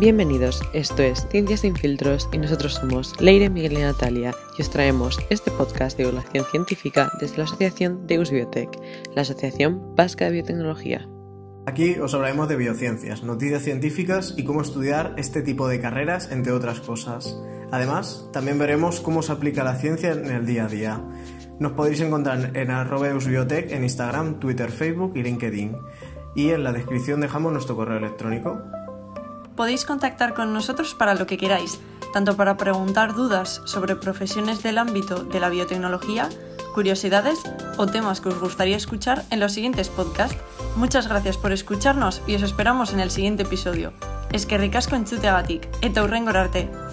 Bienvenidos, esto es Ciencias sin filtros y nosotros somos Leire, Miguel y Natalia y os traemos este podcast de divulgación científica desde la Asociación Deus Biotech, la Asociación Vasca de Biotecnología. Aquí os hablaremos de biociencias, noticias científicas y cómo estudiar este tipo de carreras, entre otras cosas. Además, también veremos cómo se aplica la ciencia en el día a día. Nos podéis encontrar en arroba Biotech en Instagram, Twitter, Facebook y LinkedIn. Y en la descripción dejamos nuestro correo electrónico. Podéis contactar con nosotros para lo que queráis, tanto para preguntar dudas sobre profesiones del ámbito de la biotecnología, curiosidades o temas que os gustaría escuchar en los siguientes podcasts. Muchas gracias por escucharnos y os esperamos en el siguiente episodio. Es que ricasco entzute eta arte.